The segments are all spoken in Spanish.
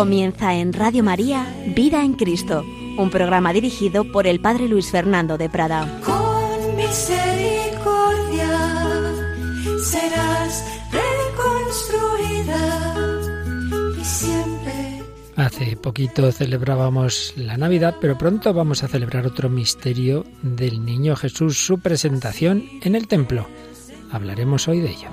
Comienza en Radio María Vida en Cristo, un programa dirigido por el Padre Luis Fernando de Prada. Con misericordia serás reconstruida y siempre. Hace poquito celebrábamos la Navidad, pero pronto vamos a celebrar otro misterio del Niño Jesús, su presentación en el templo. Hablaremos hoy de ello.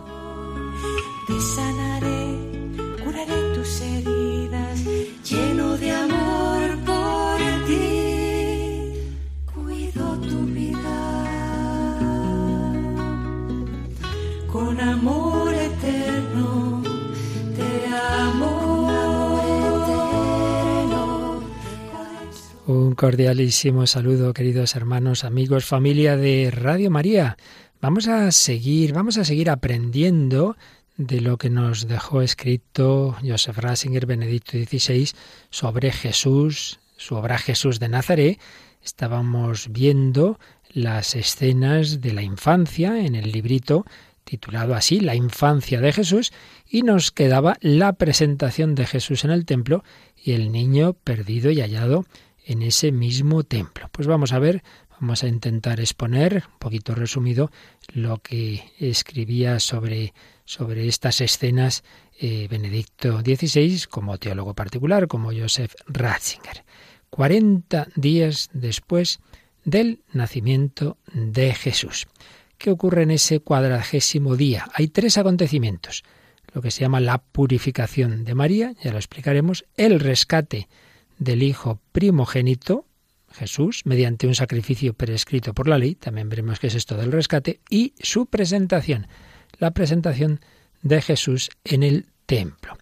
Un cordialísimo saludo, queridos hermanos, amigos, familia de Radio María. Vamos a seguir, vamos a seguir aprendiendo de lo que nos dejó escrito Joseph Ratzinger, Benedicto XVI, sobre Jesús, su obra Jesús de Nazaret. Estábamos viendo las escenas de la infancia en el librito titulado así, La infancia de Jesús, y nos quedaba la presentación de Jesús en el templo y el niño perdido y hallado en ese mismo templo. Pues vamos a ver, vamos a intentar exponer, un poquito resumido, lo que escribía sobre, sobre estas escenas eh, Benedicto XVI como teólogo particular, como Joseph Ratzinger. 40 días después del nacimiento de Jesús. ¿Qué ocurre en ese cuadragésimo día? Hay tres acontecimientos. Lo que se llama la purificación de María, ya lo explicaremos, el rescate del Hijo primogénito, Jesús, mediante un sacrificio prescrito por la ley, también veremos qué es esto del rescate, y su presentación, la presentación de Jesús en el templo.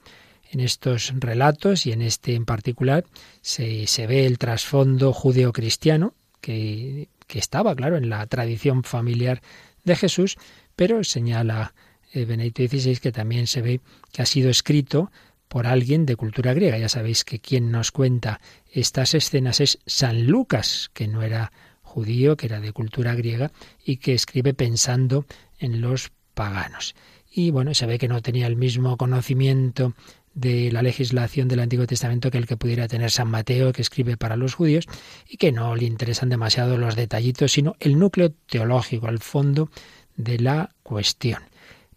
En estos relatos y en este en particular se, se ve el trasfondo judeocristiano que, que estaba, claro, en la tradición familiar de Jesús, pero señala eh, Benedicto XVI que también se ve que ha sido escrito por alguien de cultura griega. Ya sabéis que quien nos cuenta estas escenas es San Lucas, que no era judío, que era de cultura griega y que escribe pensando en los paganos. Y bueno, se ve que no tenía el mismo conocimiento de la legislación del Antiguo Testamento que el que pudiera tener San Mateo, que escribe para los judíos, y que no le interesan demasiado los detallitos, sino el núcleo teológico, el fondo de la cuestión.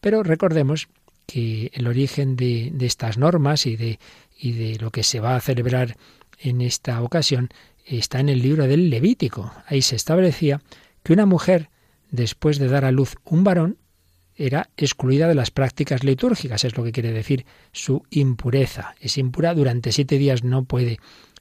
Pero recordemos que el origen de, estas normas y de, y de lo que se va a celebrar en esta ocasión está en el libro del Levítico. Ahí se establecía que una mujer, después de dar a luz un varón, era excluida de las prácticas litúrgicas, es lo que quiere decir su impureza. Es impura durante siete días, no puede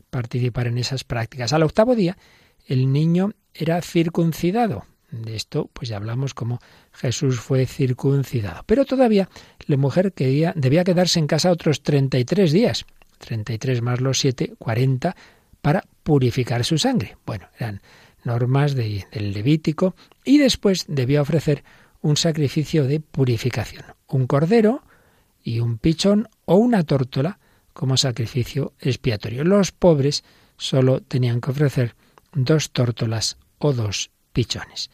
participar en esas prácticas. Al octavo día, el niño era circuncidado. De esto, pues ya hablamos como Jesús fue circuncidado. Pero todavía la mujer debía quedarse en casa otros 33 días. 33 más los 7, 40, para purificar su sangre. Bueno, eran normas de, del Levítico y después debía ofrecer un sacrificio de purificación, un cordero y un pichón o una tórtola como sacrificio expiatorio. Los pobres solo tenían que ofrecer dos tórtolas o dos pichones.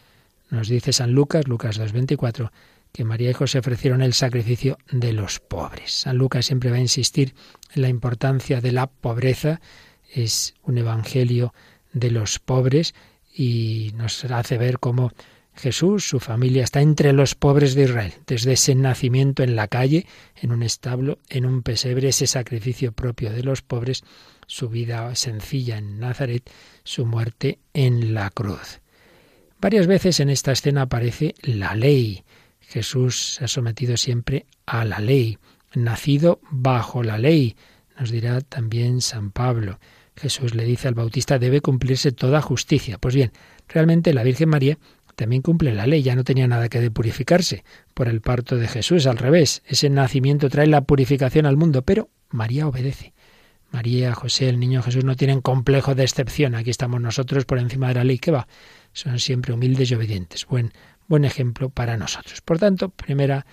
Nos dice San Lucas, Lucas 2.24, que María y José ofrecieron el sacrificio de los pobres. San Lucas siempre va a insistir en la importancia de la pobreza, es un evangelio de los pobres y nos hace ver cómo Jesús, su familia, está entre los pobres de Israel, desde ese nacimiento en la calle, en un establo, en un pesebre, ese sacrificio propio de los pobres, su vida sencilla en Nazaret, su muerte en la cruz. Varias veces en esta escena aparece la ley. Jesús se ha sometido siempre a la ley, nacido bajo la ley, nos dirá también San Pablo. Jesús le dice al Bautista debe cumplirse toda justicia. Pues bien, realmente la Virgen María también cumple la ley, ya no tenía nada que de purificarse por el parto de Jesús, al revés, ese nacimiento trae la purificación al mundo, pero María obedece. María, José, el niño Jesús no tienen complejo de excepción, aquí estamos nosotros por encima de la ley, ¿qué va? Son siempre humildes y obedientes. Buen, buen ejemplo para nosotros. Por tanto, primera,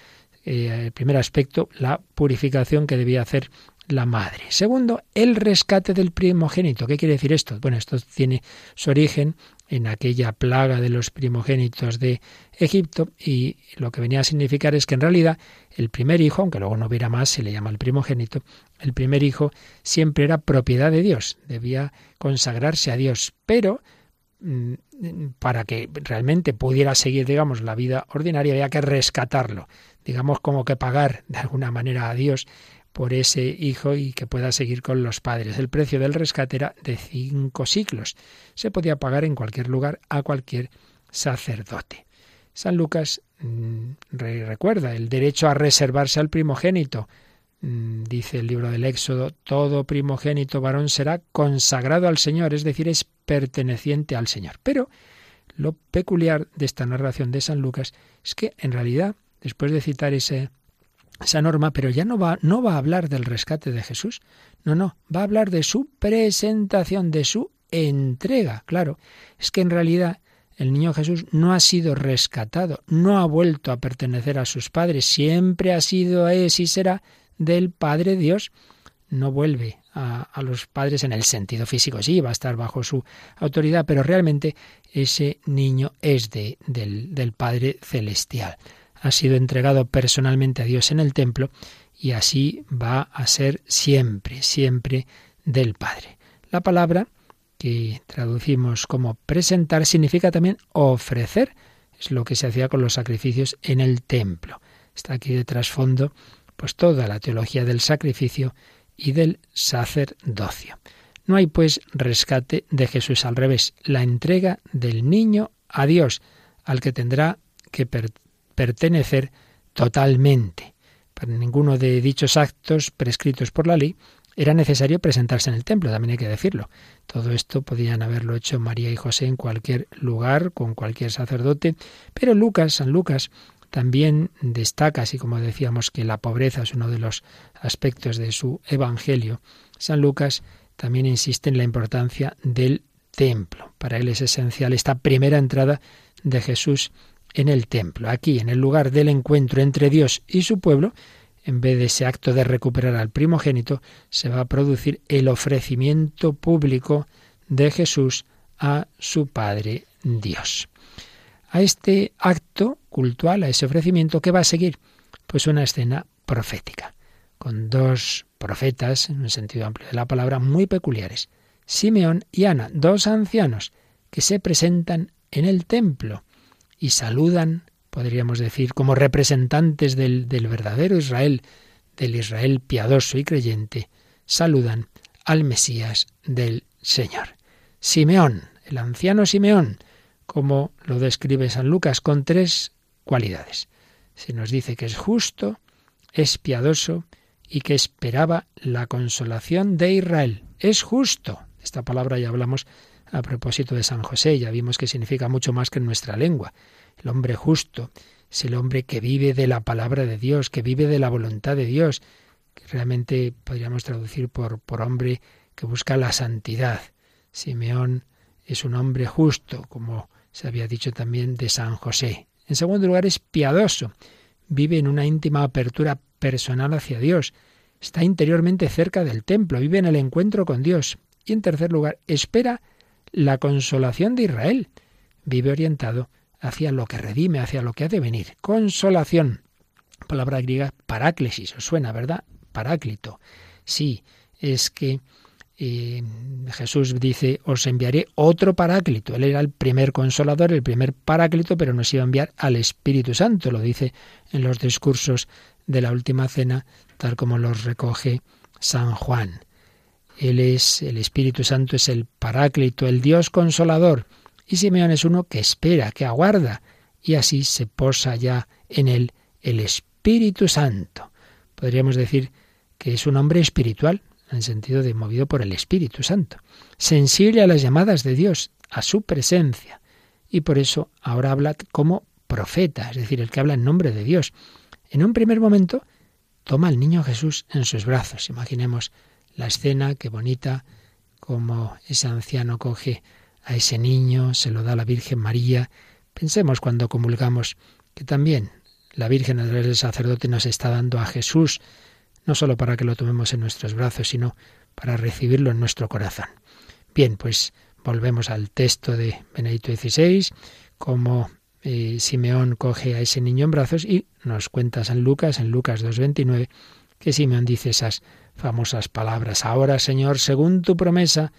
eh, primer aspecto, la purificación que debía hacer la madre. Segundo, el rescate del primogénito. ¿Qué quiere decir esto? Bueno, esto tiene su origen en aquella plaga de los primogénitos de Egipto y lo que venía a significar es que en realidad el primer hijo, aunque luego no hubiera más, se le llama el primogénito, el primer hijo siempre era propiedad de Dios, debía consagrarse a Dios, pero para que realmente pudiera seguir, digamos, la vida ordinaria había que rescatarlo, digamos como que pagar de alguna manera a Dios por ese hijo y que pueda seguir con los padres. El precio del rescate era de cinco siglos. Se podía pagar en cualquier lugar a cualquier sacerdote. San Lucas mm, recuerda el derecho a reservarse al primogénito. Mm, dice el libro del Éxodo, todo primogénito varón será consagrado al Señor, es decir, es perteneciente al Señor. Pero lo peculiar de esta narración de San Lucas es que en realidad, después de citar ese esa norma, pero ya no va, no va a hablar del rescate de Jesús, no, no, va a hablar de su presentación, de su entrega. Claro, es que en realidad el niño Jesús no ha sido rescatado, no ha vuelto a pertenecer a sus padres, siempre ha sido, es y será del Padre Dios. No vuelve a, los padres en el sentido físico, sí, va a estar bajo su autoridad, pero realmente ese niño es de, del, del Padre Celestial ha sido entregado personalmente a Dios en el templo y así va a ser siempre, siempre del Padre. La palabra que traducimos como presentar significa también ofrecer, es lo que se hacía con los sacrificios en el templo. Está aquí de trasfondo pues toda la teología del sacrificio y del sacerdocio. No hay pues rescate de Jesús al revés, la entrega del niño a Dios, al que tendrá que pertenecer totalmente. Para ninguno de dichos actos prescritos por la ley era necesario presentarse en el templo, también hay que decirlo. Todo esto podían haberlo hecho María y José en cualquier lugar, con cualquier sacerdote, pero Lucas, San Lucas, también destaca, así como decíamos que la pobreza es uno de los aspectos de su evangelio, San Lucas también insiste en la importancia del templo. Para él es esencial esta primera entrada de Jesús en el templo, aquí, en el lugar del encuentro entre Dios y su pueblo, en vez de ese acto de recuperar al primogénito, se va a producir el ofrecimiento público de Jesús a su Padre Dios. A este acto cultual, a ese ofrecimiento, ¿qué va a seguir? Pues una escena profética, con dos profetas, en un sentido amplio de la palabra, muy peculiares, Simeón y Ana, dos ancianos, que se presentan en el templo y saludan, podríamos decir, como representantes del, del verdadero Israel, del Israel piadoso y creyente, saludan al Mesías del Señor. Simeón, el anciano Simeón, como lo describe San Lucas, con tres cualidades. Se nos dice que es justo, es piadoso y que esperaba la consolación de Israel. Es justo. Esta palabra ya hablamos a propósito de San José, ya vimos que significa mucho más que en nuestra lengua. El hombre justo es el hombre que vive de la palabra de Dios, que vive de la voluntad de Dios, que realmente podríamos traducir por, por hombre que busca la santidad. Simeón es un hombre justo, como se había dicho también de San José. En segundo lugar, es piadoso, vive en una íntima apertura personal hacia Dios, está interiormente cerca del templo, vive en el encuentro con Dios. Y en tercer lugar, espera la consolación de Israel. Vive orientado hacia lo que redime, hacia lo que ha de venir. Consolación. Palabra griega paráclesis, os suena, ¿verdad? Paráclito. Sí, es que eh, Jesús dice, os enviaré otro paráclito. Él era el primer consolador, el primer paráclito, pero nos iba a enviar al Espíritu Santo. Lo dice en los discursos de la última cena, tal como los recoge San Juan. Él es, el Espíritu Santo es el Paráclito, el Dios consolador. Y Simeón es uno que espera, que aguarda, y así se posa ya en él el Espíritu Santo. Podríamos decir que es un hombre espiritual, en el sentido de movido por el Espíritu Santo, sensible a las llamadas de Dios, a su presencia. Y por eso ahora habla como profeta, es decir, el que habla en nombre de Dios. En un primer momento toma al niño Jesús en sus brazos. Imaginemos la escena, qué bonita, como ese anciano coge a ese niño, se lo da a la Virgen María. Pensemos cuando comulgamos que también la Virgen a través del sacerdote nos está dando a Jesús, no solo para que lo tomemos en nuestros brazos, sino para recibirlo en nuestro corazón. Bien, pues volvemos al texto de Benedicto XVI, como eh, Simeón coge a ese niño en brazos y nos cuenta San Lucas, en Lucas 2.29, que Simeón dice esas famosas palabras. Ahora, Señor, según tu promesa,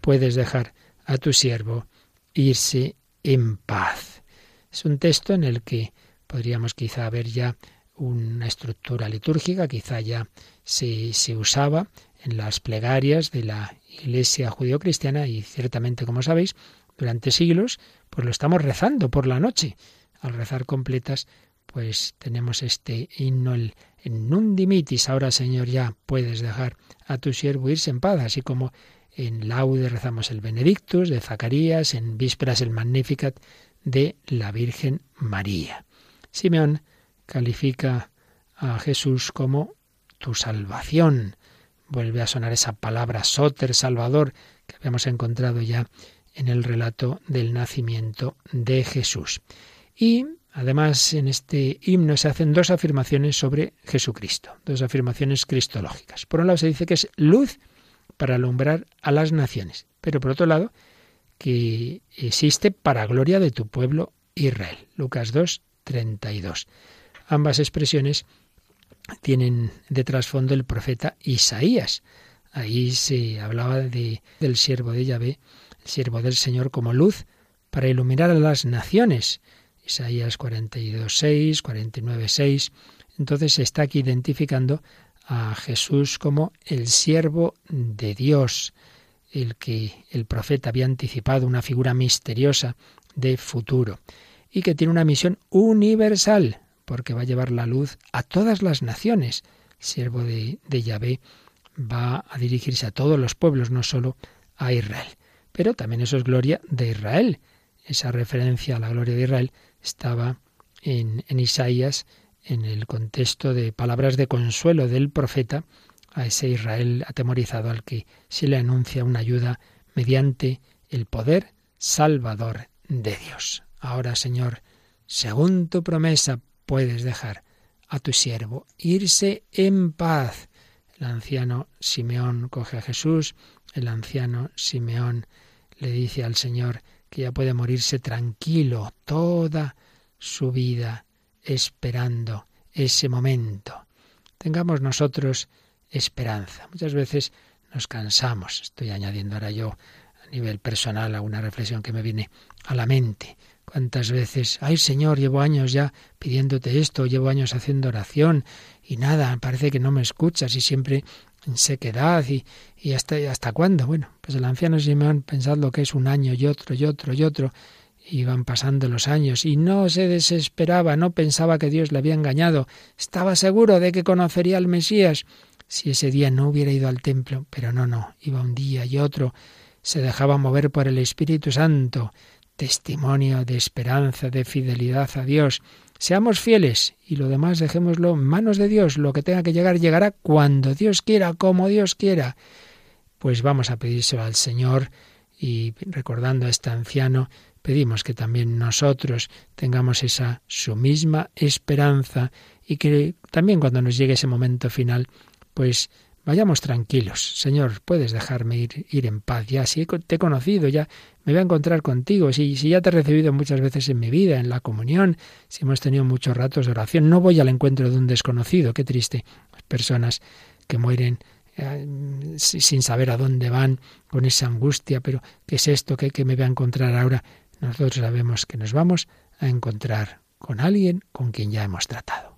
puedes dejar a tu siervo irse en paz. Es un texto en el que podríamos quizá ver ya una estructura litúrgica, quizá ya se, se usaba en las plegarias de la Iglesia judio-cristiana y ciertamente, como sabéis, durante siglos, pues lo estamos rezando por la noche. Al rezar completas, pues tenemos este himno, el en Nundimitis. Ahora, Señor, ya puedes dejar a tu siervo irse en paz, así como en Laude rezamos el Benedictus de Zacarías, en Vísperas el Magnificat de la Virgen María. Simeón califica a Jesús como tu salvación. Vuelve a sonar esa palabra soter, salvador, que habíamos encontrado ya en el relato del nacimiento de Jesús. Y además en este himno se hacen dos afirmaciones sobre Jesucristo, dos afirmaciones cristológicas. Por un lado se dice que es luz para alumbrar a las naciones, pero por otro lado que existe para gloria de tu pueblo Israel. Lucas 2, 32. Ambas expresiones tienen de trasfondo el profeta Isaías. Ahí se hablaba de, del siervo de Yahvé, el siervo del Señor como luz para iluminar a las naciones. Isaías 42, 6, 49, 6. Entonces se está aquí identificando a Jesús como el siervo de Dios, el que el profeta había anticipado, una figura misteriosa de futuro, y que tiene una misión universal, porque va a llevar la luz a todas las naciones. Siervo de, de Yahvé va a dirigirse a todos los pueblos, no solo a Israel. Pero también eso es gloria de Israel. Esa referencia a la gloria de Israel estaba en, en Isaías en el contexto de palabras de consuelo del profeta a ese Israel atemorizado al que se le anuncia una ayuda mediante el poder salvador de Dios. Ahora, Señor, según tu promesa, puedes dejar a tu siervo irse en paz. El anciano Simeón coge a Jesús, el anciano Simeón le dice al Señor que ya puede morirse tranquilo toda su vida esperando ese momento. Tengamos nosotros esperanza. Muchas veces nos cansamos. Estoy añadiendo ahora yo a nivel personal a una reflexión que me viene a la mente. ¿Cuántas veces, ay Señor, llevo años ya pidiéndote esto, llevo años haciendo oración y nada, parece que no me escuchas y siempre en sequedad y, y hasta, hasta cuándo? Bueno, pues el anciano Simeón pensad lo que es un año y otro y otro y otro Iban pasando los años y no se desesperaba, no pensaba que Dios le había engañado, estaba seguro de que conocería al Mesías. Si ese día no hubiera ido al templo, pero no, no, iba un día y otro, se dejaba mover por el Espíritu Santo, testimonio de esperanza, de fidelidad a Dios. Seamos fieles y lo demás dejémoslo en manos de Dios. Lo que tenga que llegar llegará cuando Dios quiera, como Dios quiera. Pues vamos a pedírselo al Señor y recordando a este anciano, pedimos que también nosotros tengamos esa su misma esperanza y que también cuando nos llegue ese momento final, pues vayamos tranquilos. Señor, puedes dejarme ir, ir en paz. Ya si te he conocido, ya me voy a encontrar contigo. Si, si ya te he recibido muchas veces en mi vida, en la comunión, si hemos tenido muchos ratos de oración, no voy al encuentro de un desconocido. Qué triste. Personas que mueren eh, sin saber a dónde van, con esa angustia, pero ¿qué es esto que, me voy a encontrar ahora? nosotros sabemos que nos vamos a encontrar con alguien con quien ya hemos tratado.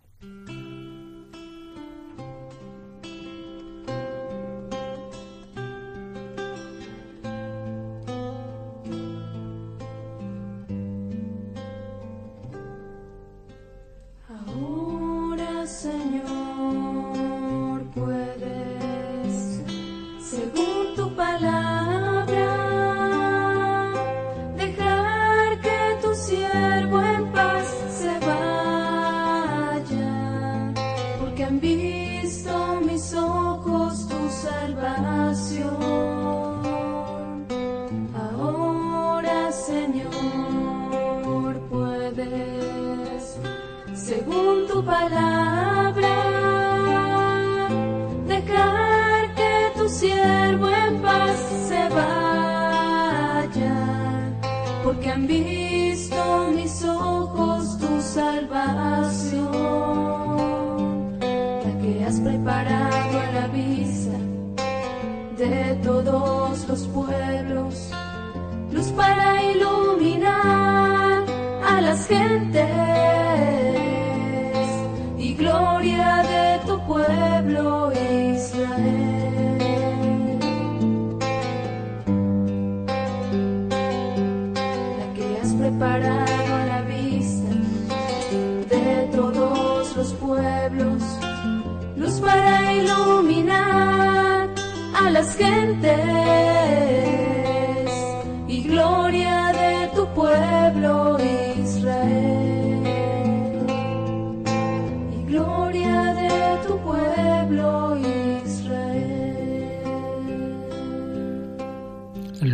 Luz para iluminar a las gentes y gloria de tu pueblo Israel. La que has preparado a la vista de todos los pueblos, luz para iluminar a las gentes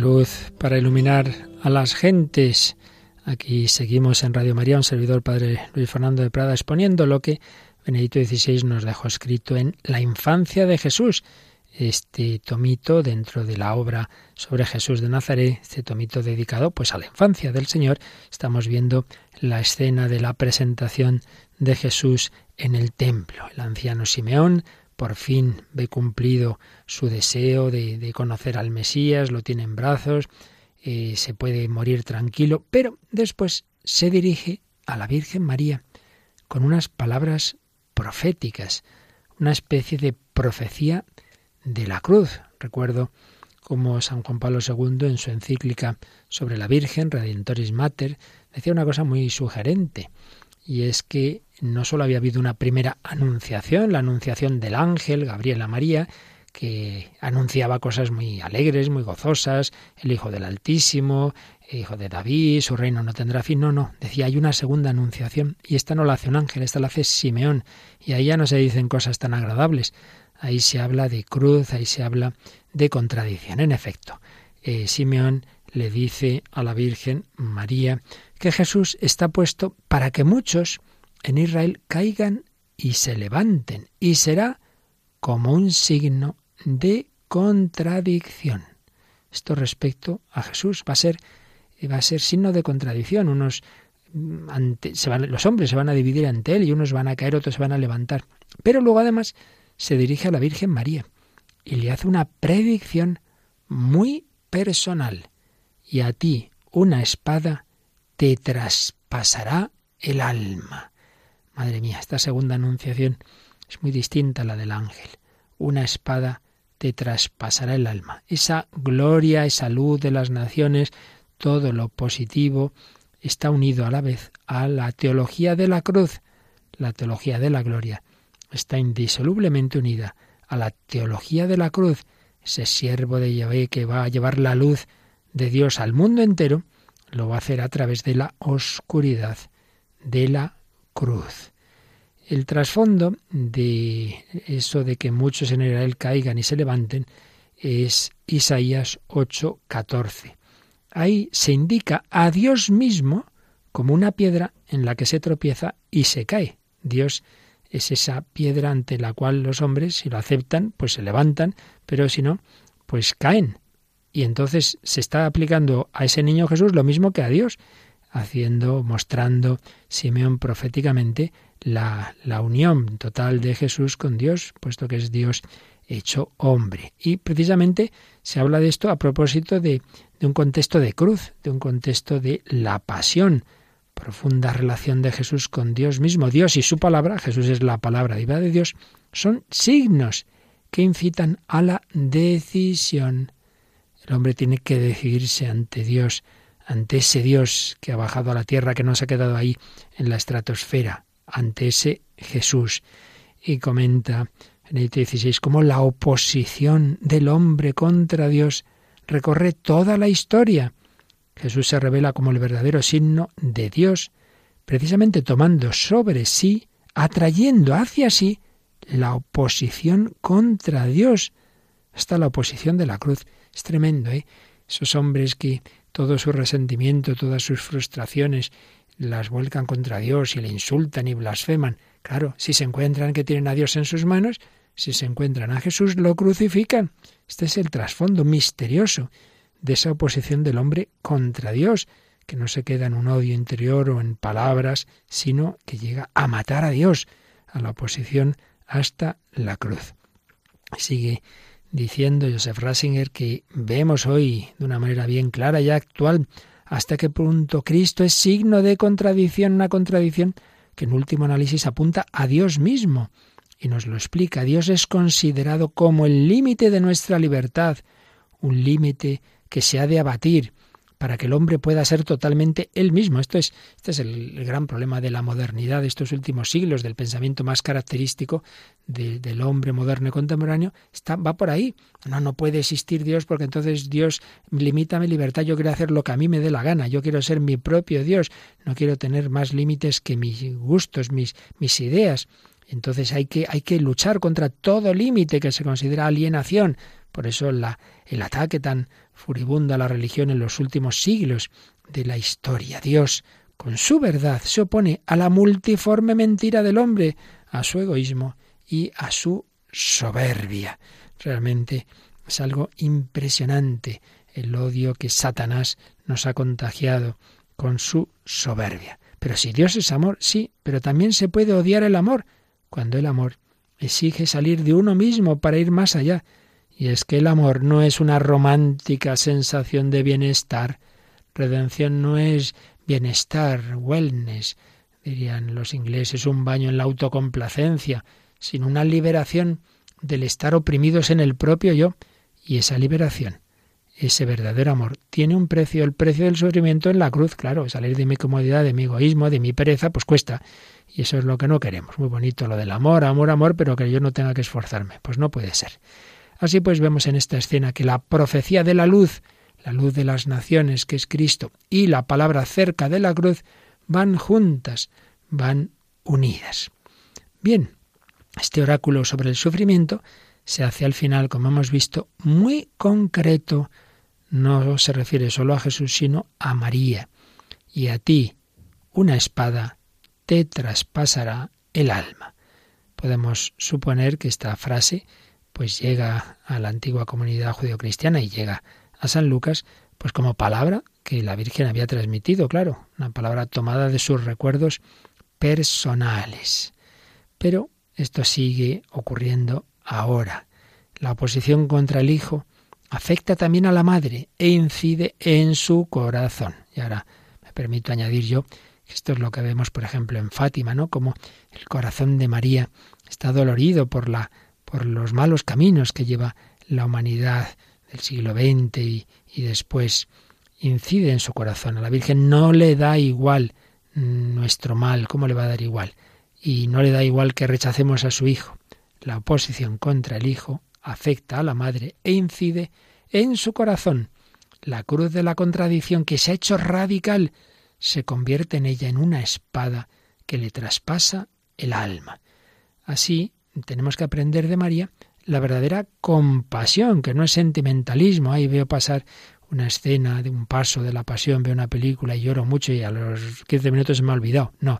Luz para iluminar a las gentes. Aquí seguimos en Radio María, un servidor Padre Luis Fernando de Prada, exponiendo lo que Benedicto XVI nos dejó escrito en La infancia de Jesús, este tomito dentro de la obra sobre Jesús de Nazaret, este tomito dedicado pues a la infancia del Señor. Estamos viendo la escena de la presentación de Jesús en el templo. El anciano Simeón por fin ve cumplido su deseo de, conocer al Mesías, lo tiene en brazos, eh, se puede morir tranquilo, pero después se dirige a la Virgen María con unas palabras proféticas, una especie de profecía de la cruz. Recuerdo como San Juan Pablo II en su encíclica sobre la Virgen, Redentoris Mater, decía una cosa muy sugerente, y es que no solo había habido una primera anunciación, la anunciación del ángel Gabriel a María, que anunciaba cosas muy alegres, muy gozosas, el Hijo del Altísimo, Hijo de David, su reino no tendrá fin. No, no, decía, hay una segunda anunciación, y esta no la hace un ángel, esta la hace Simeón, y ahí ya no se dicen cosas tan agradables, ahí se habla de cruz, ahí se habla de contradicción. En efecto, eh, Simeón le dice a la Virgen María que Jesús está puesto para que muchos en Israel caigan y se levanten, y será como un signo de contradicción. Esto respecto a Jesús va a ser, va a ser signo de contradicción. Unos van, los hombres se van a dividir ante él y unos van a caer, otros se van a levantar. Pero luego además se dirige a la Virgen María y le hace una predicción muy personal. Y a ti una espada te traspasará el alma. Madre mía, esta segunda anunciación es muy distinta a la del ángel. Una espada te traspasará el alma. Esa gloria, esa luz de las naciones, todo lo positivo, está unido a la vez a la teología de la cruz. La teología de la gloria está indisolublemente unida a la teología de la cruz, ese siervo de Yahvé que va a llevar la luz de Dios al mundo entero, lo va a hacer a través de la oscuridad de la cruz. El trasfondo de eso de que muchos en Israel caigan y se levanten es Isaías 8:14. Ahí se indica a Dios mismo como una piedra en la que se tropieza y se cae. Dios es esa piedra ante la cual los hombres, si lo aceptan, pues se levantan, pero si no, pues caen. Y entonces se está aplicando a ese niño Jesús lo mismo que a Dios, haciendo, mostrando Simeón proféticamente la, la unión total de Jesús con Dios, puesto que es Dios hecho hombre. Y precisamente se habla de esto a propósito de, de un contexto de cruz, de un contexto de la pasión, profunda relación de Jesús con Dios mismo. Dios y su palabra, Jesús es la palabra viva de Dios, son signos que incitan a la decisión. El hombre tiene que decidirse ante Dios, ante ese Dios que ha bajado a la tierra, que no se ha quedado ahí en la estratosfera, ante ese Jesús. Y comenta Benedicto XVI cómo la oposición del hombre contra Dios recorre toda la historia Jesús se revela como el verdadero signo de Dios, precisamente tomando sobre sí, atrayendo hacia sí la oposición contra Dios, hasta la oposición de la cruz. Es tremendo, ¿eh? Esos hombres que todo su resentimiento, todas sus frustraciones las vuelcan contra Dios y le insultan y blasfeman. Claro, si se encuentran que tienen a Dios en sus manos, si se encuentran a Jesús, lo crucifican. Este es el trasfondo misterioso de esa oposición del hombre contra Dios, que no se queda en un odio interior o en palabras, sino que llega a matar a Dios, a la oposición hasta la cruz. Sigue diciendo Joseph Rasinger que vemos hoy de una manera bien clara y actual hasta qué punto Cristo es signo de contradicción, una contradicción que en último análisis apunta a Dios mismo y nos lo explica. Dios es considerado como el límite de nuestra libertad, un límite que se ha de abatir, para que el hombre pueda ser totalmente él mismo. Esto es, este es el, gran problema de la modernidad de estos últimos siglos, del pensamiento más característico del hombre moderno y contemporáneo, está, va por ahí. No, no puede existir Dios porque entonces Dios limita mi libertad, yo quiero hacer lo que a mí me dé la gana, yo quiero ser mi propio Dios, no quiero tener más límites que mis gustos, mis, mis ideas. Entonces hay que, hay que luchar contra todo límite que se considera alienación. Por eso la, el ataque tan furibunda la religión en los últimos siglos de la historia. Dios, con su verdad, se opone a la multiforme mentira del hombre, a su egoísmo y a su soberbia. Realmente es algo impresionante el odio que Satanás nos ha contagiado con su soberbia. Pero si Dios es amor, sí, pero también se puede odiar el amor, cuando el amor exige salir de uno mismo para ir más allá, y es que el amor no es una romántica sensación de bienestar. Redención no es bienestar, wellness, dirían los ingleses, un baño en la autocomplacencia, sino una liberación del estar oprimidos en el propio yo. Y esa liberación, ese verdadero amor, tiene un precio, el precio del sufrimiento en la cruz, claro, salir de mi comodidad, de mi egoísmo, de mi pereza, pues cuesta. Y eso es lo que no queremos. Muy bonito lo del amor, amor, amor, pero que yo no tenga que esforzarme. Pues no puede ser. Así pues vemos en esta escena que la profecía de la luz, la luz de las naciones, que es Cristo, y la palabra cerca de la cruz, van juntas, van unidas. Bien, este oráculo sobre el sufrimiento se hace al final, como hemos visto, muy concreto. No se refiere solo a Jesús, sino a María. Y a ti, una espada te traspasará el alma. Podemos suponer que esta frase pues llega a la antigua comunidad judeocristiana y llega a San Lucas, pues como palabra que la Virgen había transmitido, claro, una palabra tomada de sus recuerdos personales. Pero esto sigue ocurriendo ahora. La oposición contra el Hijo afecta también a la Madre e incide en su corazón. Y ahora me permito añadir yo que esto es lo que vemos, por ejemplo, en Fátima, ¿no? Como el corazón de María está dolorido por la por los malos caminos que lleva la humanidad del siglo XX y, y después incide en su corazón. A la Virgen no le da igual nuestro mal, ¿cómo le va a dar igual? Y no le da igual que rechacemos a su hijo. La oposición contra el hijo afecta a la madre e incide en su corazón. La cruz de la contradicción que se ha hecho radical se convierte en ella en una espada que le traspasa el alma. Así, tenemos que aprender de María la verdadera compasión, que no es sentimentalismo. Ahí veo pasar una escena de un paso de la pasión, veo una película y lloro mucho y a los 15 minutos me ha olvidado. No,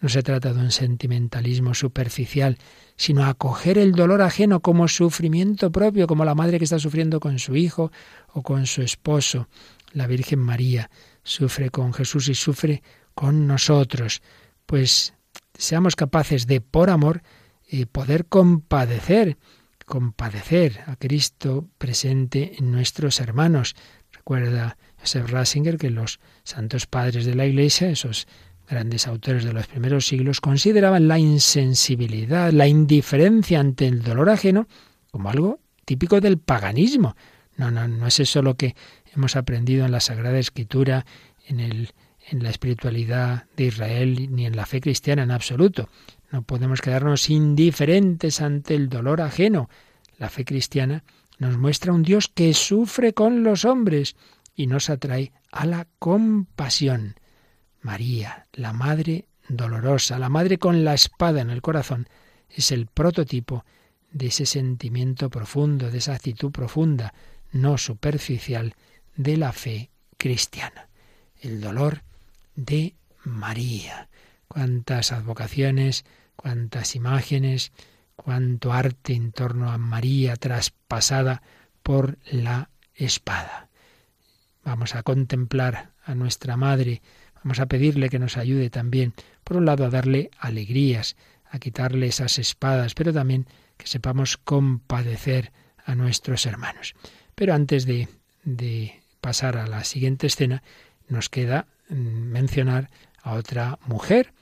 no se trata de un sentimentalismo superficial, sino acoger el dolor ajeno como sufrimiento propio, como la madre que está sufriendo con su hijo o con su esposo. La Virgen María sufre con Jesús y sufre con nosotros. Pues seamos capaces de, por amor, y poder compadecer, compadecer a Cristo presente en nuestros hermanos. Recuerda Joseph Rasinger que los santos padres de la Iglesia, esos grandes autores de los primeros siglos, consideraban la insensibilidad, la indiferencia ante el dolor ajeno como algo típico del paganismo. No, no, no es eso lo que hemos aprendido en la Sagrada Escritura, en, el, en la espiritualidad de Israel, ni en la fe cristiana en absoluto. No podemos quedarnos indiferentes ante el dolor ajeno. La fe cristiana nos muestra un Dios que sufre con los hombres y nos atrae a la compasión. María, la Madre dolorosa, la Madre con la espada en el corazón, es el prototipo de ese sentimiento profundo, de esa actitud profunda, no superficial, de la fe cristiana. El dolor de María. Cuántas advocaciones, cuántas imágenes, cuánto arte en torno a María traspasada por la espada. Vamos a contemplar a nuestra Madre, vamos a pedirle que nos ayude también, por un lado, a darle alegrías, a quitarle esas espadas, pero también que sepamos compadecer a nuestros hermanos. Pero antes de, de pasar a la siguiente escena, nos queda mm, mencionar a otra mujer,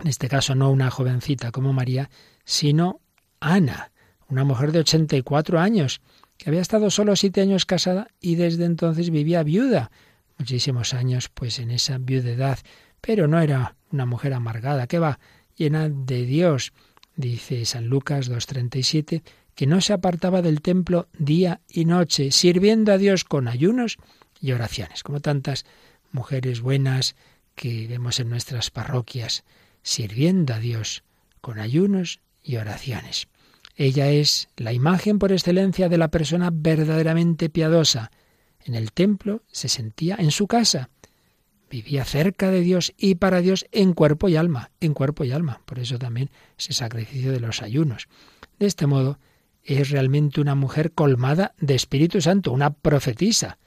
en este caso no una jovencita como María, sino Ana, una mujer de 84 años, que había estado solo siete años casada y desde entonces vivía viuda, muchísimos años pues en esa viudedad, pero no era una mujer amargada, que va llena de Dios, dice San Lucas 2.37, que no se apartaba del templo día y noche, sirviendo a Dios con ayunos y oraciones, como tantas mujeres buenas que vemos en nuestras parroquias, sirviendo a Dios con ayunos y oraciones. Ella es la imagen por excelencia de la persona verdaderamente piadosa. En el templo se sentía en su casa. Vivía cerca de Dios y para Dios en cuerpo y alma, en cuerpo y alma. Por eso también ese sacrificio de los ayunos. De este modo, es realmente una mujer colmada de Espíritu Santo, una profetisa.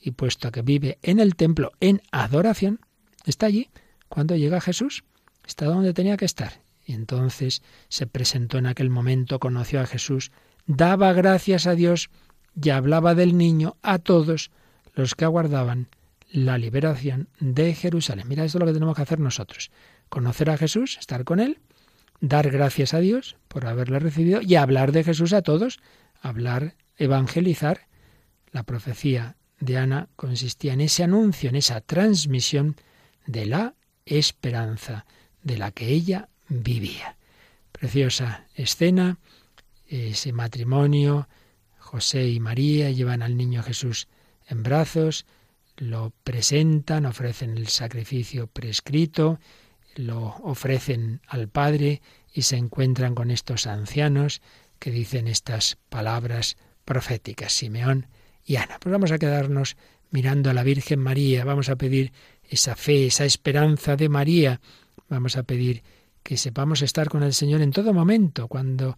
Y puesto que vive en el templo en adoración, está allí cuando llega Jesús, está donde tenía que estar, y entonces se presentó en aquel momento, conoció a Jesús, daba gracias a Dios y hablaba del niño a todos los que aguardaban la liberación de Jerusalén. Mira, esto es lo que tenemos que hacer nosotros. Conocer a Jesús, estar con Él, dar gracias a Dios por haberle recibido y hablar de Jesús a todos, hablar, evangelizar. La profecía de Ana consistía en ese anuncio, en esa transmisión de la esperanza de la que ella vivía. Preciosa escena, ese matrimonio, José y María llevan al niño Jesús en brazos, lo presentan, ofrecen el sacrificio prescrito, lo ofrecen al Padre y se encuentran con estos ancianos que dicen estas palabras proféticas, Simeón y Ana. Pues vamos a quedarnos mirando a la Virgen María, vamos a pedir esa fe, esa esperanza de María, vamos a pedir que sepamos estar con el Señor en todo momento, cuando,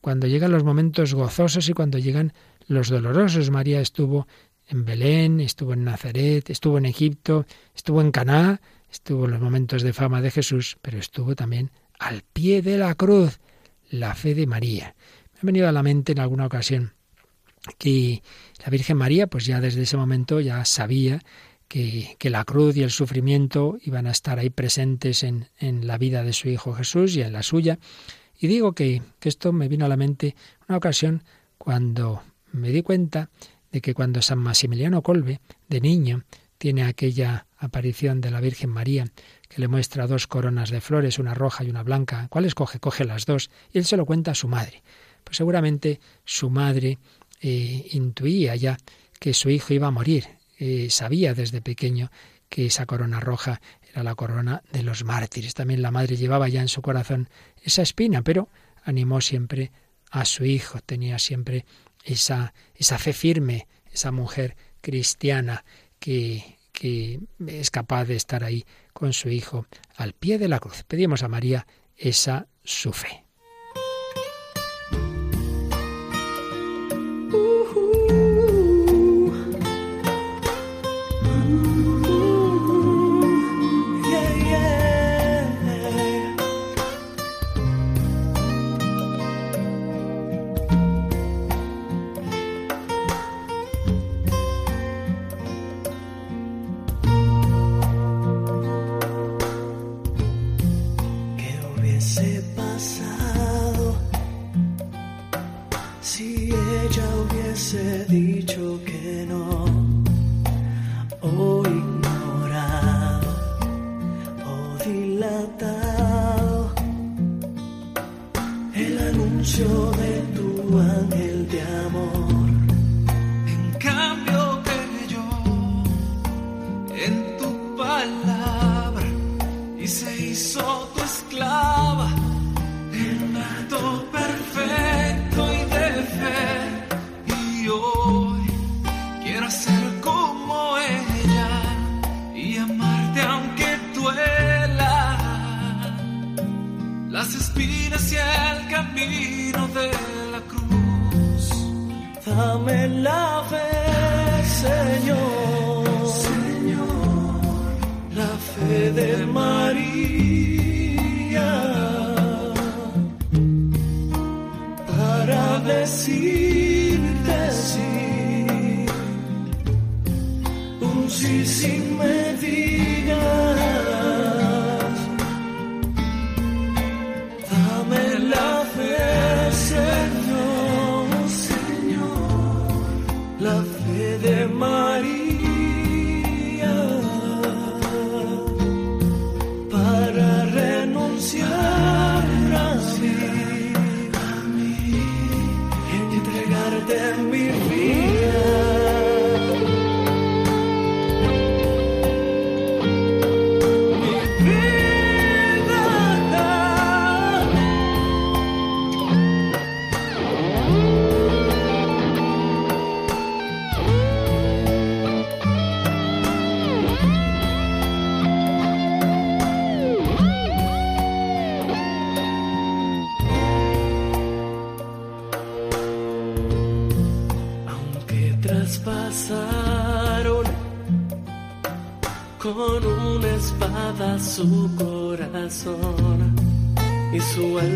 cuando llegan los momentos gozosos y cuando llegan los dolorosos. María estuvo en Belén, estuvo en Nazaret, estuvo en Egipto, estuvo en Caná, estuvo en los momentos de fama de Jesús, pero estuvo también al pie de la cruz, la fe de María. Me ha venido a la mente en alguna ocasión que la Virgen María, pues ya desde ese momento ya sabía que, la cruz y el sufrimiento iban a estar ahí presentes en, en, la vida de su Hijo Jesús y en la suya. Y digo que, que esto me vino a la mente una ocasión cuando me di cuenta de que cuando San Maximiliano Colbe, de niño, tiene aquella aparición de la Virgen María, que le muestra dos coronas de flores, una roja y una blanca. ¿Cuál escoge? Coge las dos. Y él se lo cuenta a su madre. Pues seguramente su madre eh, intuía ya que su hijo iba a morir eh, sabía desde pequeño que esa corona roja era la corona de los mártires. También la madre llevaba ya en su corazón esa espina, pero animó siempre a su hijo, tenía siempre esa, esa fe firme, esa mujer cristiana que, que es capaz de estar ahí con su hijo al pie de la cruz. Pedimos a María esa su fe. Y su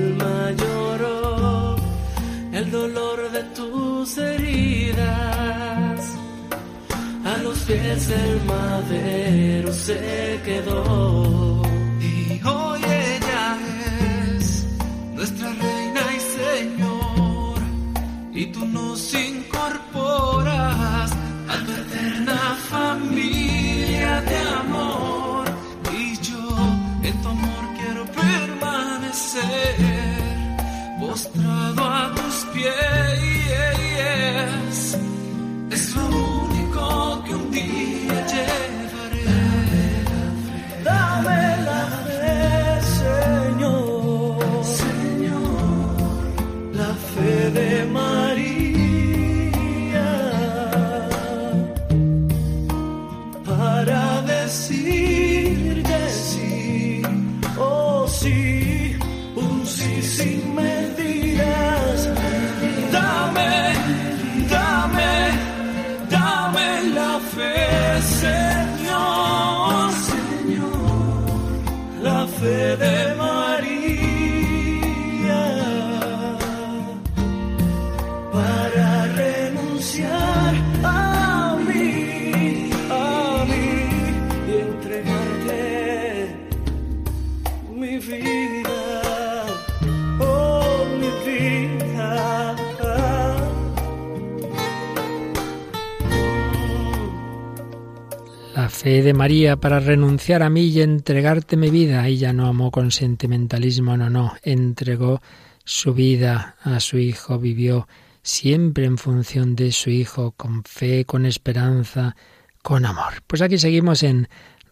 fe de María para renunciar a mí y entregarte mi vida. Ella no amó con sentimentalismo, no, no. Entregó su vida a su hijo, vivió siempre en función de su hijo, con fe, con esperanza, con amor. Pues aquí seguimos en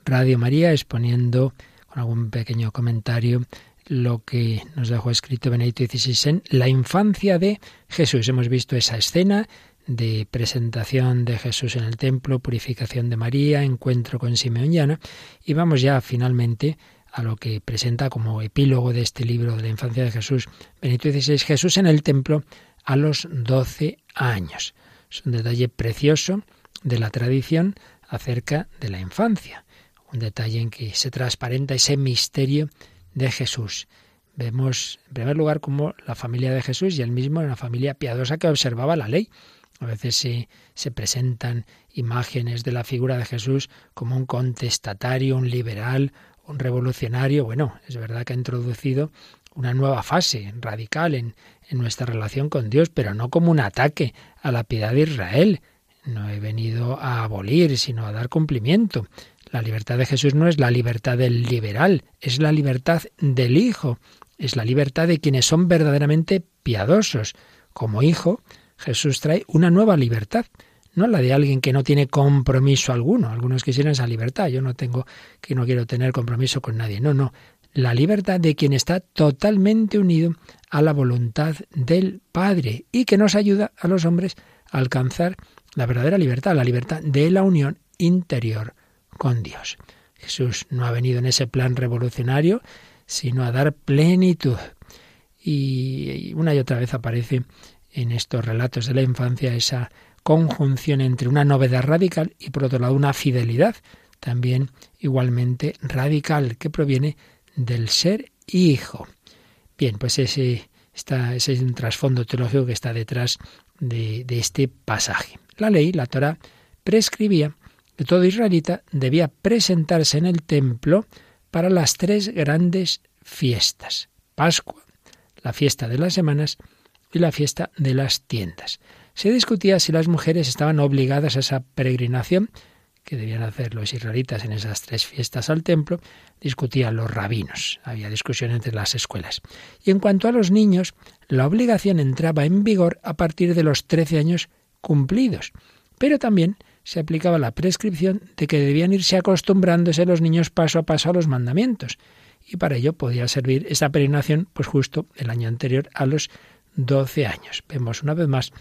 Radio María exponiendo con algún pequeño comentario lo que nos dejó escrito Benedicto XVI en la infancia de Jesús. Hemos visto esa escena de presentación de Jesús en el templo, purificación de María, encuentro con Simeón y y vamos ya finalmente a lo que presenta como epílogo de este libro de la infancia de Jesús, Benedicto XVI, Jesús en el templo a los 12 años. Es un detalle precioso de la tradición acerca de la infancia, un detalle en que se transparenta ese misterio de Jesús. Vemos, en primer lugar, como la familia de Jesús y él mismo era una familia piadosa que observaba la ley. A veces se, se presentan imágenes de la figura de Jesús como un contestatario, un liberal, un revolucionario. Bueno, es verdad que ha introducido una nueva fase radical en, en nuestra relación con Dios, pero no como un ataque a la piedad de Israel. No he venido a abolir, sino a dar cumplimiento. La libertad de Jesús no es la libertad del liberal, es la libertad del Hijo, es la libertad de quienes son verdaderamente piadosos. Como Hijo, Jesús trae una nueva libertad, no la de alguien que no tiene compromiso alguno. Algunos quisieran esa libertad. Yo no tengo, que no quiero tener compromiso con nadie. No, no. La libertad de quien está totalmente unido a la voluntad del Padre y que nos ayuda a los hombres a alcanzar la verdadera libertad, la libertad de la unión interior con Dios. Jesús no ha venido en ese plan revolucionario, sino a dar plenitud. Y una y otra vez aparece en estos relatos de la infancia esa conjunción entre una novedad radical y por otro lado una fidelidad también igualmente radical, que proviene del ser hijo. Bien, pues ese, está, ese es un trasfondo teológico que está detrás de, de este pasaje. La ley, la Torah, prescribía que todo israelita debía presentarse en el templo para las tres grandes fiestas, Pascua, la fiesta de las semanas y la fiesta de las tiendas. Se discutía si las mujeres estaban obligadas a esa peregrinación que debían hacer los israelitas en esas tres fiestas al templo, discutían los rabinos. Había discusión entre las escuelas. Y en cuanto a los niños, la obligación entraba en vigor a partir de los 13 años cumplidos. Pero también se aplicaba la prescripción de que debían irse acostumbrándose los niños paso a paso a los mandamientos. Y para ello podía servir esa peregrinación, pues justo el año anterior a los 12 años. Vemos una vez más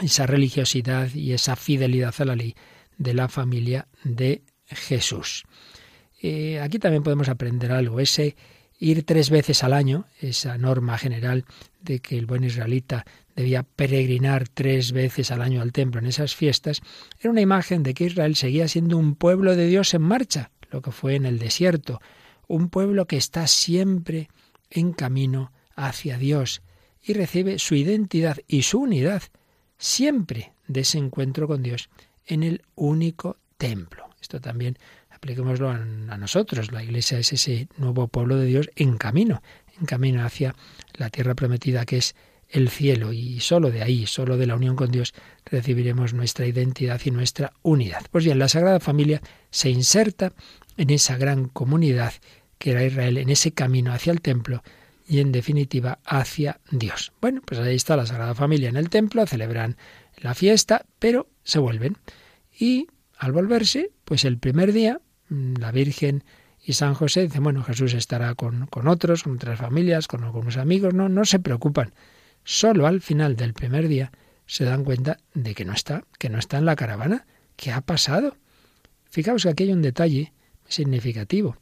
esa religiosidad y esa fidelidad a la ley de la familia de Jesús. Eh, aquí también podemos aprender algo, ese ir tres veces al año, esa norma general de que el buen israelita debía peregrinar tres veces al año al templo en esas fiestas, era una imagen de que Israel seguía siendo un pueblo de Dios en marcha, lo que fue en el desierto, un pueblo que está siempre en camino hacia Dios y recibe su identidad y su unidad siempre de ese encuentro con Dios en el único templo. Esto también apliquémoslo a, nosotros. La Iglesia es ese nuevo pueblo de Dios en camino, en camino hacia la tierra prometida que es el cielo y solo de ahí, solo de la unión con Dios, recibiremos nuestra identidad y nuestra unidad. Pues bien, la Sagrada Familia se inserta en esa gran comunidad que era Israel, en ese camino hacia el templo y en definitiva hacia Dios. Bueno, pues ahí está la Sagrada Familia en el templo, celebran la fiesta, pero se vuelven. Y al volverse, pues el primer día, mm, la Virgen y San José dicen, bueno, Jesús estará con, con otros, con otras familias, con algunos amigos, no, no se preocupan. Solo al final del primer día se dan cuenta de que no está, que no está en la caravana. ¿Qué ha pasado? Fijaos que aquí hay un detalle significativo,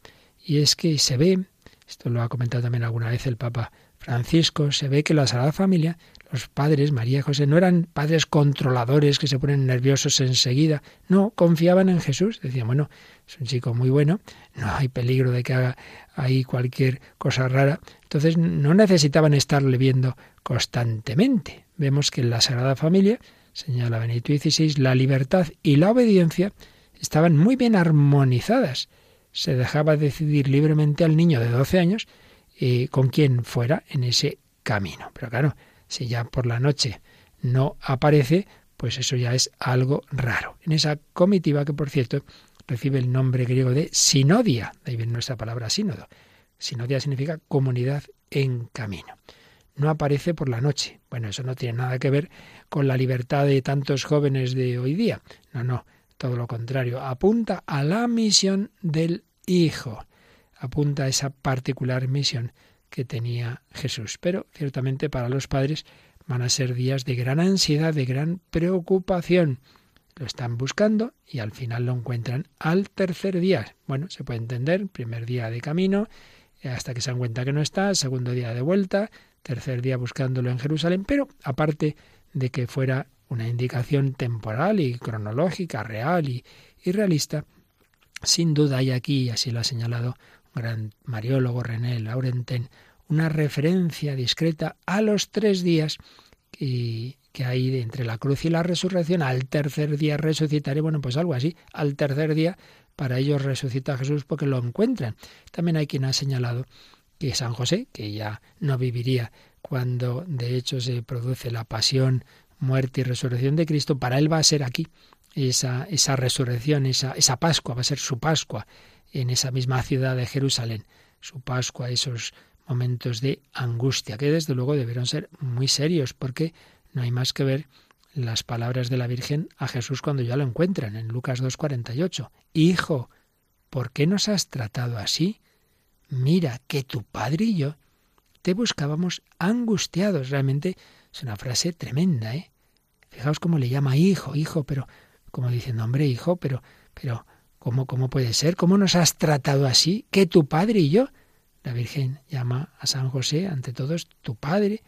y es que se ve, esto lo ha comentado también alguna vez el Papa Francisco, se ve que la Sagrada Familia los padres, María y José, no eran padres controladores que se ponen nerviosos enseguida. No, confiaban en Jesús. Decían, bueno, es un chico muy bueno, no hay peligro de que haga ahí cualquier cosa rara. Entonces no necesitaban estarle viendo constantemente. Vemos que en la Sagrada Familia, señala Benito XVI, la libertad y la obediencia estaban muy bien armonizadas. Se dejaba decidir libremente al niño de 12 años eh, con quién fuera en ese camino. Pero claro, si ya por la noche no aparece, pues eso ya es algo raro. En esa comitiva, que por cierto recibe el nombre griego de sinodia, de ahí viene nuestra palabra sínodo. Sinodia significa comunidad en camino. No aparece por la noche. Bueno, eso no tiene nada que ver con la libertad de tantos jóvenes de hoy día. No, no, todo lo contrario. Apunta a la misión del Hijo. Apunta a esa particular misión que tenía Jesús. Pero ciertamente para los padres van a ser días de gran ansiedad, de gran preocupación. Lo están buscando y al final lo encuentran al tercer día. Bueno, se puede entender, primer día de camino, hasta que se dan cuenta que no está, segundo día de vuelta, tercer día buscándolo en Jerusalén, pero aparte de que fuera una indicación temporal y cronológica, real y, y realista, sin duda hay aquí, así lo ha señalado gran mariólogo René Laurenten, una referencia discreta a los tres días que, que hay entre la cruz y la resurrección. Al tercer día resucitaré, bueno, pues algo así. Al tercer día para ellos resucita Jesús porque lo encuentran. También hay quien ha señalado que San José, que ya no viviría cuando de hecho se produce la pasión, muerte y resurrección de Cristo, para él va a ser aquí esa, esa resurrección, esa, esa Pascua, va a ser su Pascua, en esa misma ciudad de Jerusalén, su Pascua, esos momentos de angustia, que desde luego debieron ser muy serios, porque no hay más que ver las palabras de la Virgen a Jesús cuando ya lo encuentran, en Lucas 2.48. Hijo, ¿por qué nos has tratado así? Mira que tu padre y yo te buscábamos angustiados. Realmente es una frase tremenda, ¿eh? Fijaos cómo le llama hijo, hijo, pero como diciendo, hombre, hijo, pero, pero, ¿Cómo, ¿Cómo puede ser? ¿Cómo nos has tratado así? Que tu padre y yo. La Virgen llama a San José, ante todo es tu padre,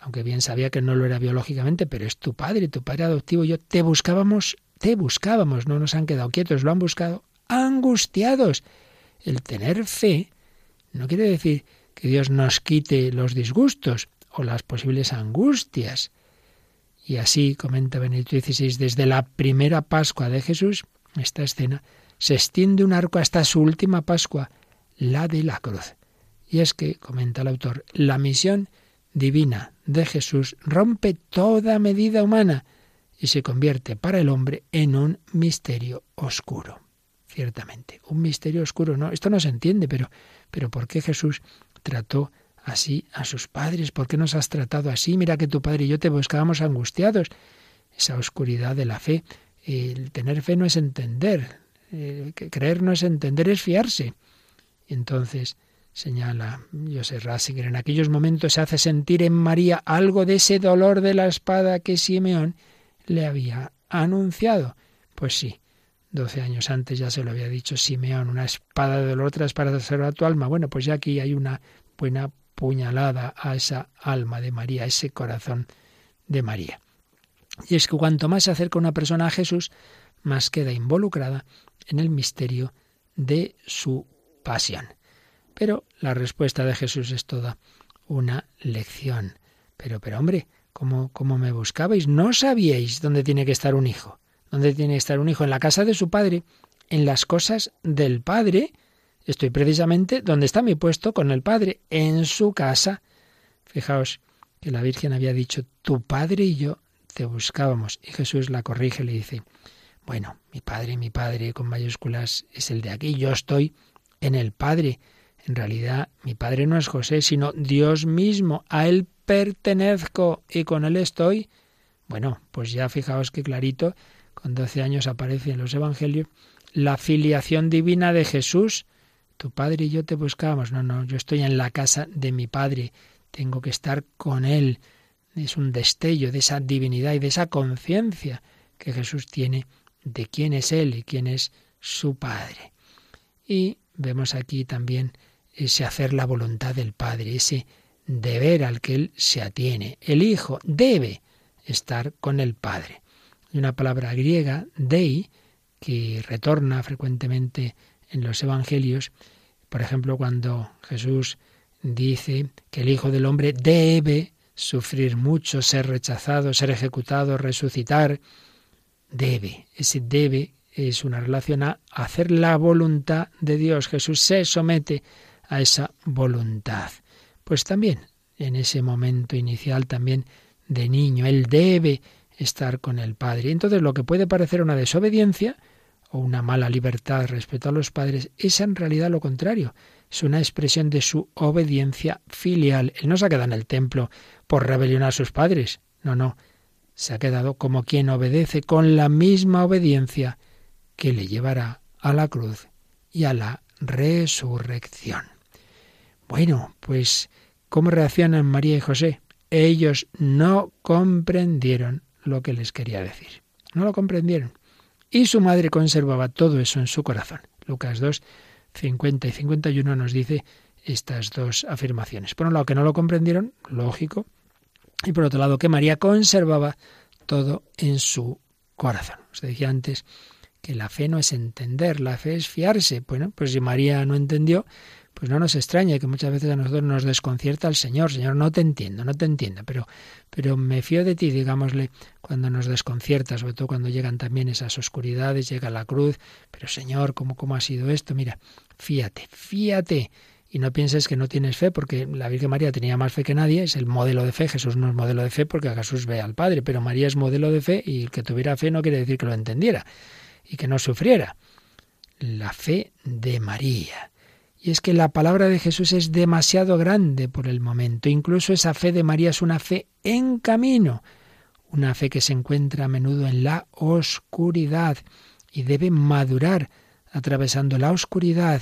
aunque bien sabía que no lo era biológicamente, pero es tu padre, tu padre adoptivo. Yo te buscábamos, te buscábamos, no nos han quedado quietos, lo han buscado angustiados. El tener fe no quiere decir que Dios nos quite los disgustos o las posibles angustias. Y así, comenta Benedicto XVI, desde la primera Pascua de Jesús, esta escena, se extiende un arco hasta su última Pascua, la de la cruz. Y es que, comenta el autor, la misión divina de Jesús rompe toda medida humana y se convierte para el hombre en un misterio oscuro. Ciertamente, un misterio oscuro, no, esto no se entiende, pero, pero ¿por qué Jesús trató así a sus padres? ¿Por qué nos has tratado así? Mira que tu padre y yo te buscábamos angustiados. Esa oscuridad de la fe. El tener fe no es entender. El creer no es entender, es fiarse. Entonces, señala José Ratzinger, en aquellos momentos se hace sentir en María algo de ese dolor de la espada que Simeón le había anunciado. Pues sí, doce años antes ya se lo había dicho Simeón, una espada de dolor tras para salvar tu alma. Bueno, pues ya aquí hay una buena puñalada a esa alma de María, a ese corazón de María. Y es que cuanto más se acerca una persona a Jesús, más queda involucrada en el misterio de su pasión. Pero la respuesta de Jesús es toda una lección. Pero, pero hombre, ¿cómo, cómo me buscabais? ¿No sabíais dónde tiene que estar un hijo? ¿Dónde tiene que estar un hijo? En la casa de su padre, en las cosas del padre. Estoy precisamente donde está mi puesto con el padre, en su casa. Fijaos que la Virgen había dicho, tu padre y yo te buscábamos. Y Jesús la corrige y le dice, bueno, mi padre, mi padre con mayúsculas es el de aquí, yo estoy en el padre. En realidad, mi padre no es José, sino Dios mismo. A él pertenezco y con él estoy. Bueno, pues ya fijaos que clarito, con doce años aparece en los Evangelios la filiación divina de Jesús. Tu padre y yo te buscábamos. No, no, yo estoy en la casa de mi padre. Tengo que estar con él. Es un destello de esa divinidad y de esa conciencia que Jesús tiene de quién es él y quién es su padre. Y vemos aquí también ese hacer la voluntad del Padre, ese deber al que Él se atiene. El Hijo debe estar con el Padre. Y una palabra griega, dei, que retorna frecuentemente en los Evangelios, por ejemplo, cuando Jesús dice que el Hijo del Hombre debe sufrir mucho, ser rechazado, ser ejecutado, resucitar, debe. Ese debe es una relación a hacer la voluntad de Dios. Jesús se somete a esa voluntad. Pues también, en ese momento inicial también de niño, él debe estar con el Padre. Entonces lo que puede parecer una desobediencia o una mala libertad respecto a los padres es en realidad lo contrario. Es una expresión de su obediencia filial. Él no se ha quedado en el templo por rebelión a sus padres. No, no. Se ha quedado como quien obedece con la misma obediencia que le llevará a la cruz y a la resurrección. Bueno, pues, ¿cómo reaccionan María y José? Ellos no comprendieron lo que les quería decir. No lo comprendieron. Y su madre conservaba todo eso en su corazón. Lucas 2, 50 y 51 nos dice estas dos afirmaciones. Por un lado, que no lo comprendieron, lógico, y por otro lado, que María conservaba todo en su corazón. Os decía antes que la fe no es entender, la fe es fiarse. Bueno, pues si María no entendió, pues no nos extraña que muchas veces a nosotros nos desconcierta el Señor. Señor, no te entiendo, no te entiendo, pero, pero me fío de ti, digámosle, cuando nos desconcierta, sobre todo cuando llegan también esas oscuridades, llega la cruz. Pero Señor, ¿cómo, cómo ha sido esto? Mira, fíate, fíate. Y no pienses que no tienes fe, porque la Virgen María tenía más fe que nadie, es el modelo de fe. Jesús no es modelo de fe porque Jesús ve al Padre, pero María es modelo de fe y el que tuviera fe no quiere decir que lo entendiera y que no sufriera. La fe de María. Y es que la palabra de Jesús es demasiado grande por el momento. Incluso esa fe de María es una fe en camino, una fe que se encuentra a menudo en la oscuridad y debe madurar atravesando la oscuridad.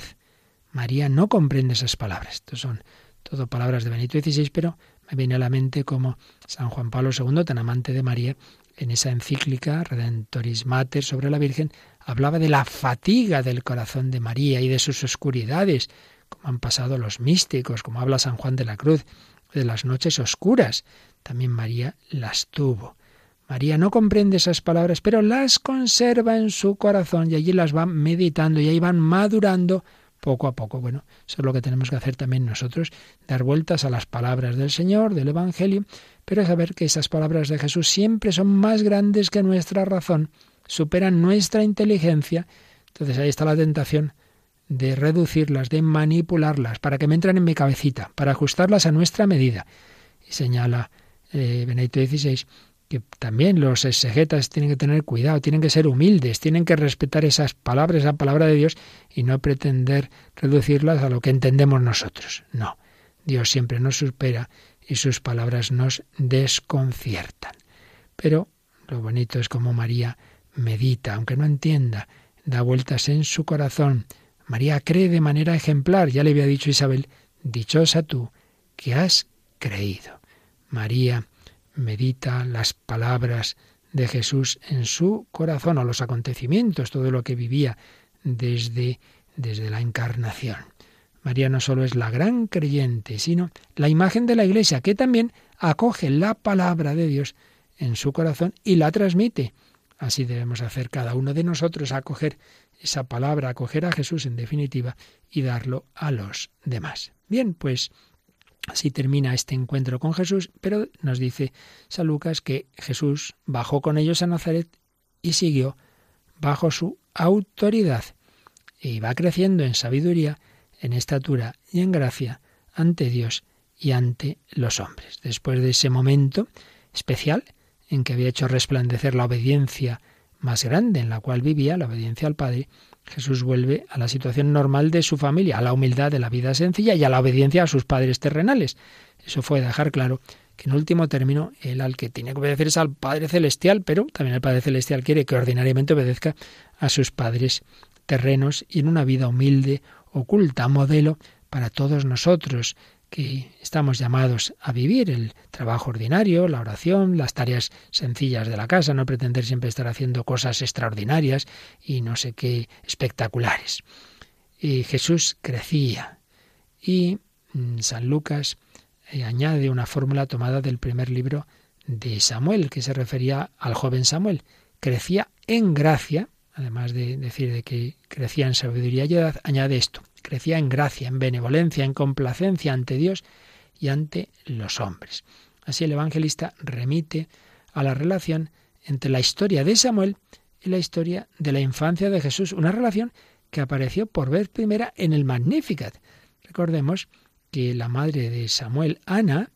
María no comprende esas palabras. Estas son todo palabras de Benito XVI, pero me viene a la mente como San Juan Pablo II, tan amante de María, en esa encíclica Redentoris Mater sobre la Virgen, hablaba de la fatiga del corazón de María y de sus oscuridades, como han pasado los místicos, como habla San Juan de la Cruz, de las noches oscuras. También María las tuvo. María no comprende esas palabras, pero las conserva en su corazón y allí las va meditando y ahí van madurando poco a poco. Bueno, eso es lo que tenemos que hacer también nosotros, dar vueltas a las palabras del Señor, del Evangelio, pero saber que esas palabras de Jesús siempre son más grandes que nuestra razón, superan nuestra inteligencia. Entonces ahí está la tentación de reducirlas, de manipularlas, para que me entren en mi cabecita, para ajustarlas a nuestra medida. Y señala eh, Benedicto XVI que también los exegetas tienen que tener cuidado, tienen que ser humildes, tienen que respetar esas palabras, esa palabra de Dios y no pretender reducirlas a lo que entendemos nosotros. No, Dios siempre nos supera y sus palabras nos desconciertan. Pero lo bonito es como María medita, aunque no entienda, da vueltas en su corazón. María cree de manera ejemplar, ya le había dicho Isabel, dichosa tú que has creído. María medita las palabras de Jesús en su corazón o los acontecimientos, todo lo que vivía desde, desde la encarnación. María no solo es la gran creyente, sino la imagen de la Iglesia, que también acoge la palabra de Dios en su corazón y la transmite. Así debemos hacer cada uno de nosotros, acoger esa palabra, acoger a Jesús en definitiva y darlo a los demás. Bien, pues Así termina este encuentro con Jesús, pero nos dice San Lucas que Jesús bajó con ellos a Nazaret y siguió bajo su autoridad y va creciendo en sabiduría, en estatura y en gracia ante Dios y ante los hombres. Después de ese momento especial en que había hecho resplandecer la obediencia más grande en la cual vivía, la obediencia al Padre, Jesús vuelve a la situación normal de su familia, a la humildad de la vida sencilla y a la obediencia a sus padres terrenales. Eso fue dejar claro que en último término él al que tiene que obedecer es al Padre Celestial, pero también el Padre Celestial quiere que ordinariamente obedezca a sus padres terrenos y en una vida humilde, oculta, modelo para todos nosotros que estamos llamados a vivir el trabajo ordinario, la oración, las tareas sencillas de la casa, no pretender siempre estar haciendo cosas extraordinarias y no sé qué espectaculares. Y Jesús crecía y mm, San Lucas eh, añade una fórmula tomada del primer libro de Samuel, que se refería al joven Samuel. Crecía en gracia, además de decir de que crecía en sabiduría y edad, añade esto, crecía en gracia, en benevolencia, en complacencia ante Dios y ante los hombres. Así el evangelista remite a la relación entre la historia de Samuel y la historia de la infancia de Jesús, una relación que apareció por vez primera en el Magnificat. Recordemos que la madre de Samuel, Ana,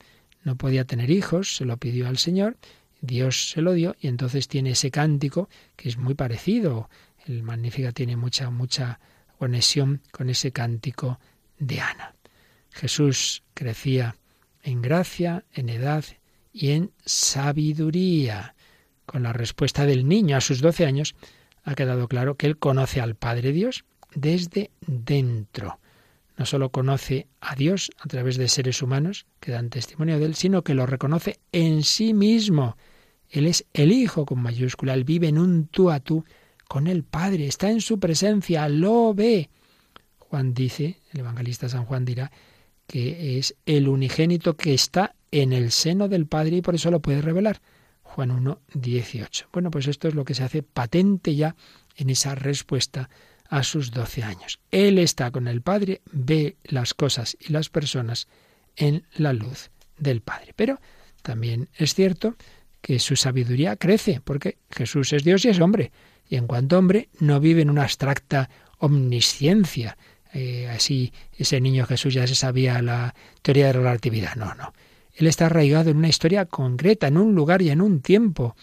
no podía tener hijos, se lo pidió al Señor, Dios se lo dio y entonces tiene ese cántico que es muy parecido. El Magnificat tiene mucha mucha conexión con ese cántico de Ana. Jesús crecía en gracia, en edad y en sabiduría. Con la respuesta del niño a sus doce años, ha quedado claro que él conoce al Padre Dios desde dentro. No solo conoce a Dios a través de seres humanos que dan testimonio de él, sino que lo reconoce en sí mismo. Él es el Hijo con mayúscula, él vive en un tú a tú con el Padre, está en su presencia, lo ve. Juan dice, el evangelista San Juan dirá, que es el unigénito que está en el seno del Padre y por eso lo puede revelar. Juan 1, 18. Bueno, pues esto es lo que se hace patente ya en esa respuesta a sus doce años. Él está con el Padre, ve las cosas y las personas en la luz del Padre. Pero también es cierto que su sabiduría crece, porque Jesús es Dios y es hombre y en cuanto hombre no vive en una abstracta omnisciencia. Eh, así ese niño Jesús ya se sabía la teoría de la relatividad. No, no. Él está arraigado en una historia concreta, en un lugar y en un tiempo,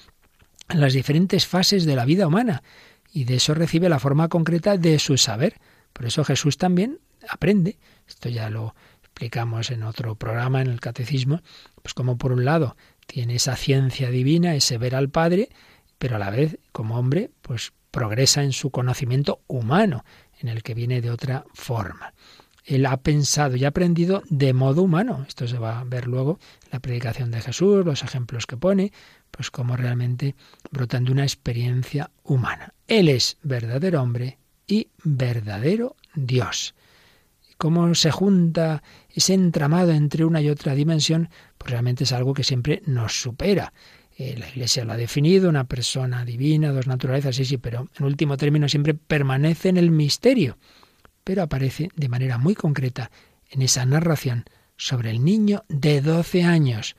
en las diferentes fases de la vida humana. Y de eso recibe la forma concreta de su saber. Por eso Jesús también aprende. Esto ya lo explicamos en otro programa, en el Catecismo. Pues como por un lado tiene esa ciencia divina, ese ver al Padre, pero a la vez, como hombre, pues progresa en su conocimiento humano, en el que viene de otra forma. Él ha pensado y aprendido de modo humano. Esto se va a ver luego la predicación de Jesús, los ejemplos que pone, pues como realmente brotan de una experiencia humana. Él es verdadero hombre y verdadero Dios. ¿Cómo se junta ese entramado entre una y otra dimensión? Pues realmente es algo que siempre nos supera eh, la Iglesia lo ha definido, una persona divina, dos naturalezas, sí, sí, pero en último término siempre permanece en el misterio, pero aparece de manera muy concreta en esa narración sobre el niño de 12 años,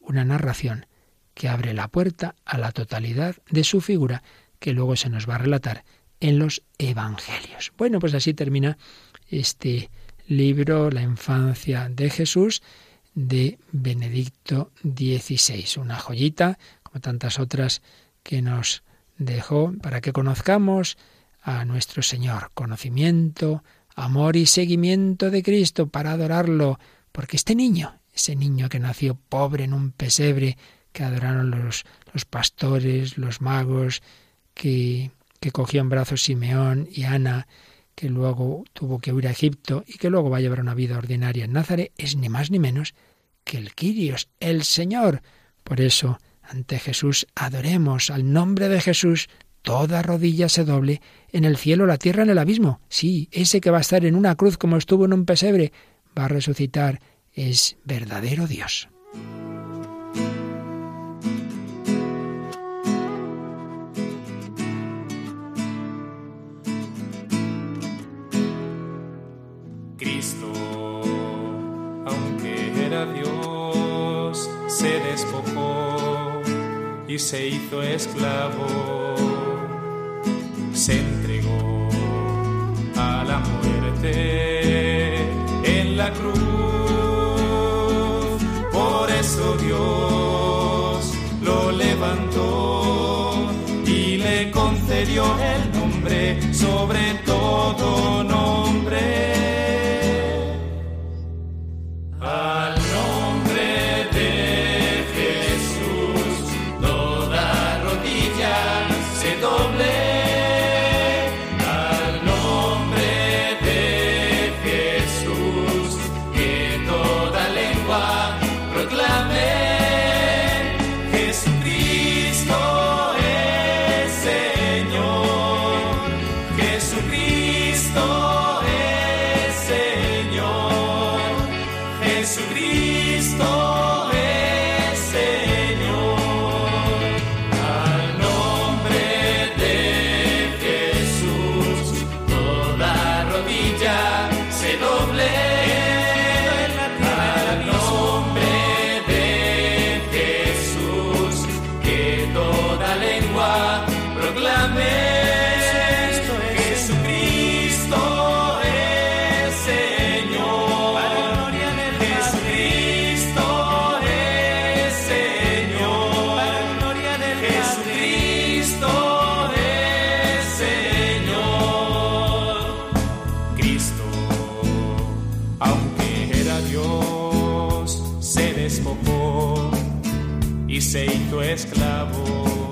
una narración que abre la puerta a la totalidad de su figura que luego se nos va a relatar en los Evangelios. Bueno, pues así termina este libro, La infancia de Jesús, de Benedicto XVI. Una joyita, como tantas otras que nos dejó, para que conozcamos a nuestro Señor. Conocimiento, amor y seguimiento de Cristo para adorarlo. Porque este niño, ese niño que nació pobre en un pesebre, que adoraron los, los pastores, los magos, que, que cogió en brazos Simeón y Ana, que luego tuvo que huir a Egipto y que luego va a llevar una vida ordinaria en Nazaret, es ni más ni menos que el Quirios, el Señor. Por eso, ante Jesús, adoremos al nombre de Jesús, toda rodilla se doble en el cielo, la tierra, en el abismo. Sí, ese que va a estar en una cruz como estuvo en un pesebre, va a resucitar, es verdadero Dios. Y se hizo esclavo, se entregó a la muerte en la cruz. Por eso Dios lo levantó y le concedió el nombre sobre todo nombre Han